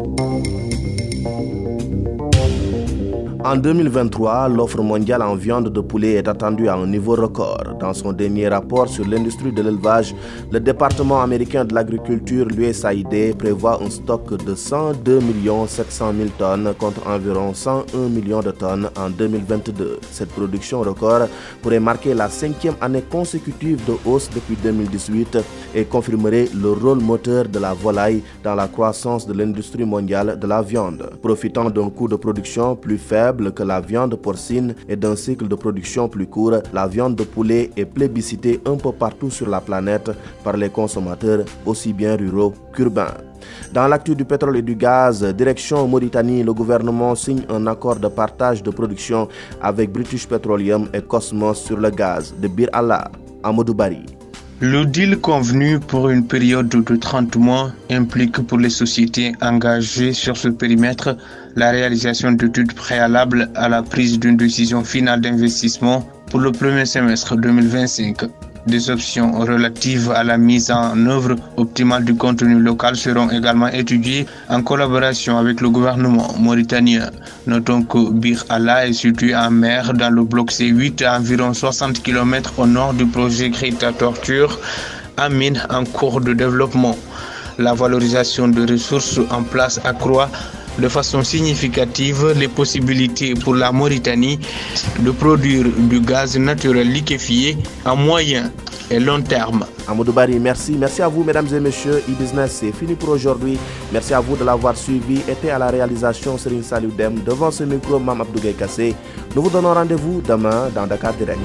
Música En 2023, l'offre mondiale en viande de poulet est attendue à un niveau record. Dans son dernier rapport sur l'industrie de l'élevage, le département américain de l'agriculture, l'USAID, prévoit un stock de 102 700 000 tonnes contre environ 101 millions de tonnes en 2022. Cette production record pourrait marquer la cinquième année consécutive de hausse depuis 2018 et confirmerait le rôle moteur de la volaille dans la croissance de l'industrie mondiale de la viande. Profitant d'un coût de production plus faible, que la viande porcine et d'un cycle de production plus court, la viande de poulet est plébiscitée un peu partout sur la planète par les consommateurs aussi bien ruraux qu'urbains. Dans l'actu du pétrole et du gaz, direction Mauritanie, le gouvernement signe un accord de partage de production avec British Petroleum et Cosmos sur le gaz de Bir Allah à Modoubari. Le deal convenu pour une période de 30 mois implique pour les sociétés engagées sur ce périmètre la réalisation d'études préalables à la prise d'une décision finale d'investissement pour le premier semestre 2025. Des options relatives à la mise en œuvre optimale du contenu local seront également étudiées en collaboration avec le gouvernement mauritanien. Notons que Bir Allah est situé en mer dans le bloc C8 à environ 60 km au nord du projet Greta Torture, un mine en cours de développement. La valorisation de ressources en place accroît de façon significative les possibilités pour la Mauritanie de produire du gaz naturel liquéfié à moyen et long terme. Amadou Bari, merci. Merci à vous, mesdames et messieurs. E-Business, c'est fini pour aujourd'hui. Merci à vous de l'avoir suivi. Était à la réalisation Serine Saludem. Devant ce micro, Mam Abdougaï Kassé. Nous vous donnons rendez-vous demain dans Dakar Direct.